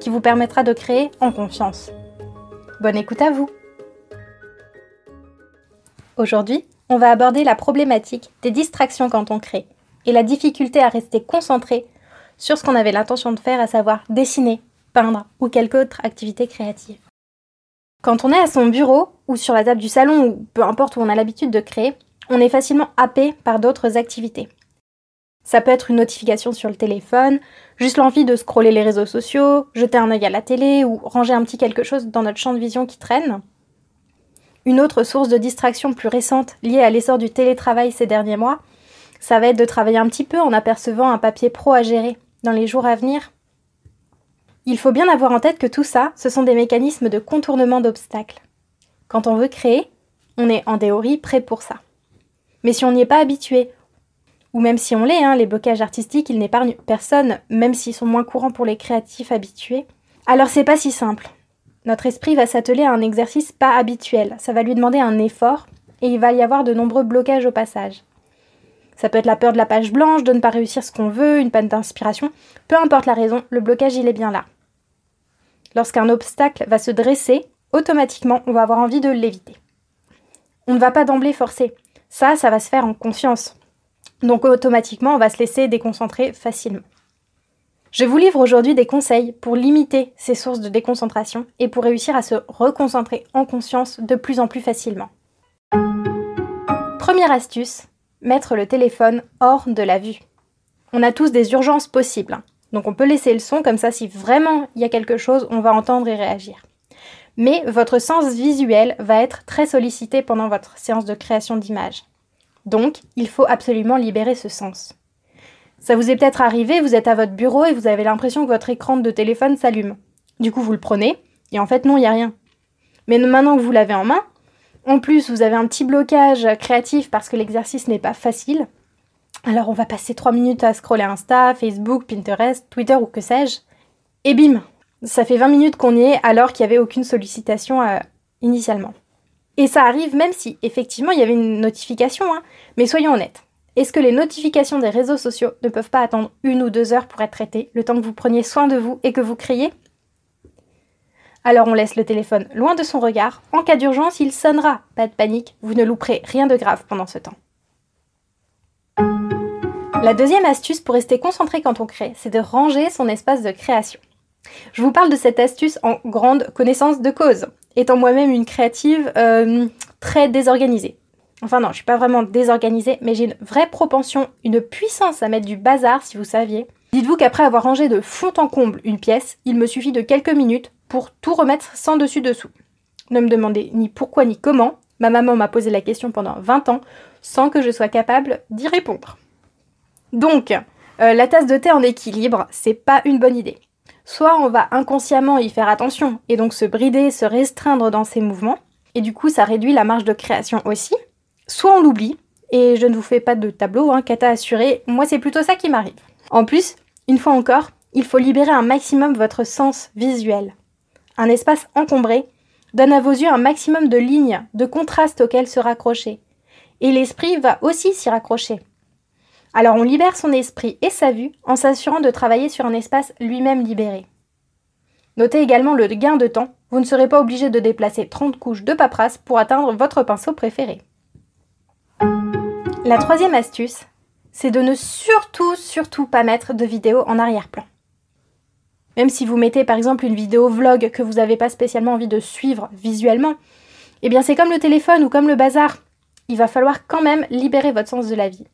qui vous permettra de créer en confiance. Bonne écoute à vous Aujourd'hui, on va aborder la problématique des distractions quand on crée et la difficulté à rester concentré sur ce qu'on avait l'intention de faire, à savoir dessiner, peindre ou quelque autre activité créative. Quand on est à son bureau ou sur la table du salon ou peu importe où on a l'habitude de créer, on est facilement happé par d'autres activités. Ça peut être une notification sur le téléphone, juste l'envie de scroller les réseaux sociaux, jeter un œil à la télé ou ranger un petit quelque chose dans notre champ de vision qui traîne. Une autre source de distraction plus récente liée à l'essor du télétravail ces derniers mois, ça va être de travailler un petit peu en apercevant un papier pro à gérer dans les jours à venir. Il faut bien avoir en tête que tout ça, ce sont des mécanismes de contournement d'obstacles. Quand on veut créer, on est en théorie prêt pour ça. Mais si on n'y est pas habitué, ou même si on l'est, hein, les blocages artistiques, ils n'épargnent personne, même s'ils sont moins courants pour les créatifs habitués. Alors c'est pas si simple. Notre esprit va s'atteler à un exercice pas habituel. Ça va lui demander un effort et il va y avoir de nombreux blocages au passage. Ça peut être la peur de la page blanche, de ne pas réussir ce qu'on veut, une panne d'inspiration. Peu importe la raison, le blocage il est bien là. Lorsqu'un obstacle va se dresser, automatiquement on va avoir envie de l'éviter. On ne va pas d'emblée forcer. Ça, ça va se faire en confiance. Donc automatiquement, on va se laisser déconcentrer facilement. Je vous livre aujourd'hui des conseils pour limiter ces sources de déconcentration et pour réussir à se reconcentrer en conscience de plus en plus facilement. Première astuce, mettre le téléphone hors de la vue. On a tous des urgences possibles, hein. donc on peut laisser le son comme ça si vraiment il y a quelque chose, on va entendre et réagir. Mais votre sens visuel va être très sollicité pendant votre séance de création d'images. Donc, il faut absolument libérer ce sens. Ça vous est peut-être arrivé, vous êtes à votre bureau et vous avez l'impression que votre écran de téléphone s'allume. Du coup, vous le prenez, et en fait, non, il n'y a rien. Mais maintenant que vous l'avez en main, en plus, vous avez un petit blocage créatif parce que l'exercice n'est pas facile. Alors, on va passer 3 minutes à scroller Insta, Facebook, Pinterest, Twitter ou que sais-je. Et bim Ça fait 20 minutes qu'on y est alors qu'il n'y avait aucune sollicitation euh, initialement. Et ça arrive même si effectivement il y avait une notification, hein. mais soyons honnêtes. Est-ce que les notifications des réseaux sociaux ne peuvent pas attendre une ou deux heures pour être traitées, le temps que vous preniez soin de vous et que vous criez? Alors on laisse le téléphone loin de son regard. En cas d'urgence, il sonnera. Pas de panique, vous ne louperez rien de grave pendant ce temps. La deuxième astuce pour rester concentré quand on crée, c'est de ranger son espace de création. Je vous parle de cette astuce en grande connaissance de cause étant moi-même une créative euh, très désorganisée. Enfin non, je suis pas vraiment désorganisée, mais j'ai une vraie propension, une puissance à mettre du bazar, si vous saviez. Dites-vous qu'après avoir rangé de fond en comble une pièce, il me suffit de quelques minutes pour tout remettre sans dessus dessous. Ne me demandez ni pourquoi ni comment. Ma maman m'a posé la question pendant 20 ans sans que je sois capable d'y répondre. Donc, euh, la tasse de thé en équilibre, c'est pas une bonne idée. Soit on va inconsciemment y faire attention et donc se brider, se restreindre dans ses mouvements, et du coup ça réduit la marge de création aussi. Soit on l'oublie, et je ne vous fais pas de tableau, hein, cata assuré, moi c'est plutôt ça qui m'arrive. En plus, une fois encore, il faut libérer un maximum votre sens visuel. Un espace encombré donne à vos yeux un maximum de lignes, de contrastes auxquels se raccrocher. Et l'esprit va aussi s'y raccrocher. Alors on libère son esprit et sa vue en s'assurant de travailler sur un espace lui-même libéré. Notez également le gain de temps, vous ne serez pas obligé de déplacer 30 couches de paperasse pour atteindre votre pinceau préféré. La troisième astuce, c'est de ne surtout, surtout pas mettre de vidéo en arrière-plan. Même si vous mettez par exemple une vidéo vlog que vous n'avez pas spécialement envie de suivre visuellement, eh bien c'est comme le téléphone ou comme le bazar. Il va falloir quand même libérer votre sens de la vie.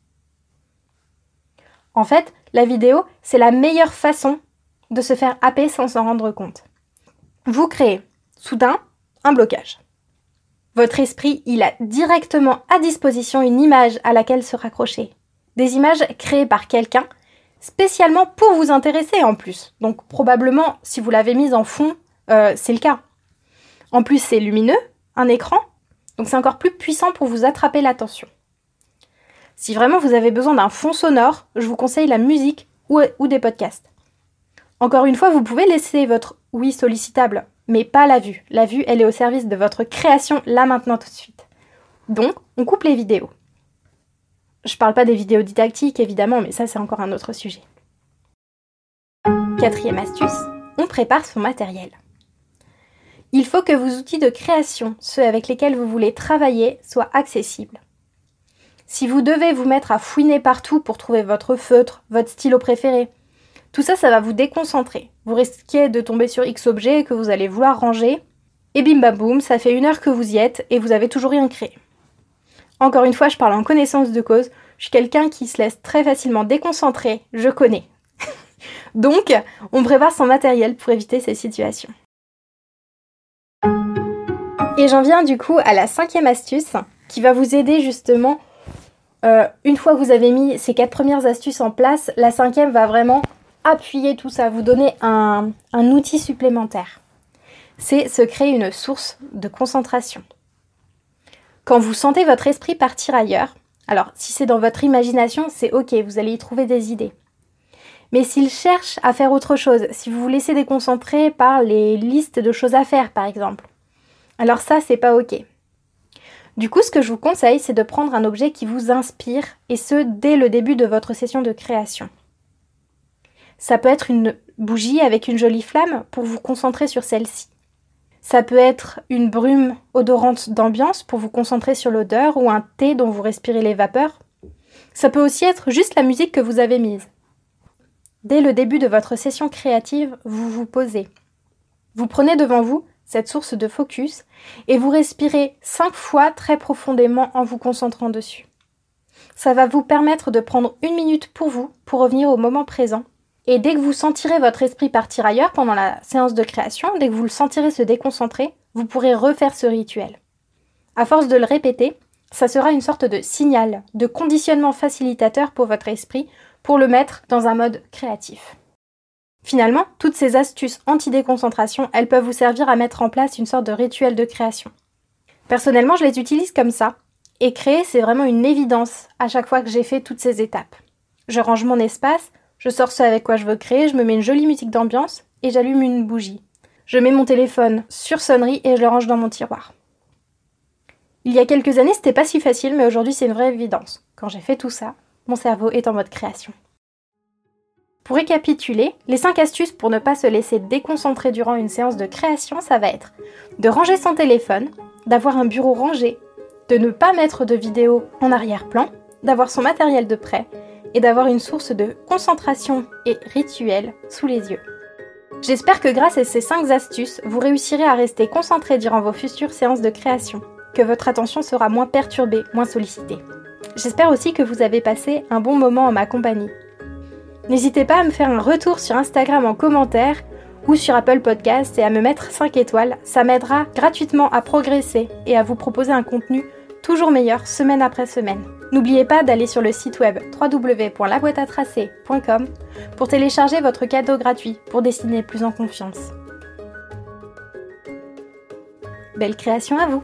En fait, la vidéo, c'est la meilleure façon de se faire happer sans s'en rendre compte. Vous créez, soudain, un blocage. Votre esprit, il a directement à disposition une image à laquelle se raccrocher. Des images créées par quelqu'un, spécialement pour vous intéresser en plus. Donc probablement, si vous l'avez mise en fond, euh, c'est le cas. En plus, c'est lumineux, un écran, donc c'est encore plus puissant pour vous attraper l'attention. Si vraiment vous avez besoin d'un fond sonore, je vous conseille la musique ou, des podcasts. Encore une fois, vous pouvez laisser votre oui sollicitable, mais pas la vue. La vue, elle est au service de votre création là maintenant tout de suite. Donc, on coupe les vidéos. Je parle pas des vidéos didactiques évidemment, mais ça c'est encore un autre sujet. Quatrième astuce, on prépare son matériel. Il faut que vos outils de création, ceux avec lesquels vous voulez travailler, soient accessibles. Si vous devez vous mettre à fouiner partout pour trouver votre feutre, votre stylo préféré, tout ça, ça va vous déconcentrer. Vous risquez de tomber sur X objet que vous allez vouloir ranger, et bim bam boum, ça fait une heure que vous y êtes et vous avez toujours rien créé. Encore une fois, je parle en connaissance de cause. Je suis quelqu'un qui se laisse très facilement déconcentrer, je connais. Donc, on prépare son matériel pour éviter ces situations. Et j'en viens du coup à la cinquième astuce qui va vous aider justement. Euh, une fois que vous avez mis ces quatre premières astuces en place, la cinquième va vraiment appuyer tout ça, vous donner un, un outil supplémentaire. C'est se créer une source de concentration. Quand vous sentez votre esprit partir ailleurs, alors si c'est dans votre imagination, c'est ok, vous allez y trouver des idées. Mais s'il cherche à faire autre chose, si vous vous laissez déconcentrer par les listes de choses à faire par exemple, alors ça, c'est pas ok. Du coup, ce que je vous conseille, c'est de prendre un objet qui vous inspire, et ce, dès le début de votre session de création. Ça peut être une bougie avec une jolie flamme pour vous concentrer sur celle-ci. Ça peut être une brume odorante d'ambiance pour vous concentrer sur l'odeur ou un thé dont vous respirez les vapeurs. Ça peut aussi être juste la musique que vous avez mise. Dès le début de votre session créative, vous vous posez. Vous prenez devant vous cette source de focus, et vous respirez cinq fois très profondément en vous concentrant dessus. Ça va vous permettre de prendre une minute pour vous, pour revenir au moment présent. Et dès que vous sentirez votre esprit partir ailleurs pendant la séance de création, dès que vous le sentirez se déconcentrer, vous pourrez refaire ce rituel. À force de le répéter, ça sera une sorte de signal, de conditionnement facilitateur pour votre esprit pour le mettre dans un mode créatif. Finalement, toutes ces astuces anti-déconcentration, elles peuvent vous servir à mettre en place une sorte de rituel de création. Personnellement, je les utilise comme ça. Et créer, c'est vraiment une évidence à chaque fois que j'ai fait toutes ces étapes. Je range mon espace, je sors ce avec quoi je veux créer, je me mets une jolie musique d'ambiance et j'allume une bougie. Je mets mon téléphone sur sonnerie et je le range dans mon tiroir. Il y a quelques années, c'était pas si facile, mais aujourd'hui, c'est une vraie évidence. Quand j'ai fait tout ça, mon cerveau est en mode création. Pour récapituler, les 5 astuces pour ne pas se laisser déconcentrer durant une séance de création, ça va être de ranger son téléphone, d'avoir un bureau rangé, de ne pas mettre de vidéo en arrière-plan, d'avoir son matériel de prêt et d'avoir une source de concentration et rituel sous les yeux. J'espère que grâce à ces 5 astuces, vous réussirez à rester concentré durant vos futures séances de création, que votre attention sera moins perturbée, moins sollicitée. J'espère aussi que vous avez passé un bon moment en ma compagnie N'hésitez pas à me faire un retour sur Instagram en commentaire ou sur Apple Podcast et à me mettre 5 étoiles. Ça m'aidera gratuitement à progresser et à vous proposer un contenu toujours meilleur semaine après semaine. N'oubliez pas d'aller sur le site web www.laboîteatracer.com pour télécharger votre cadeau gratuit pour dessiner plus en confiance. Belle création à vous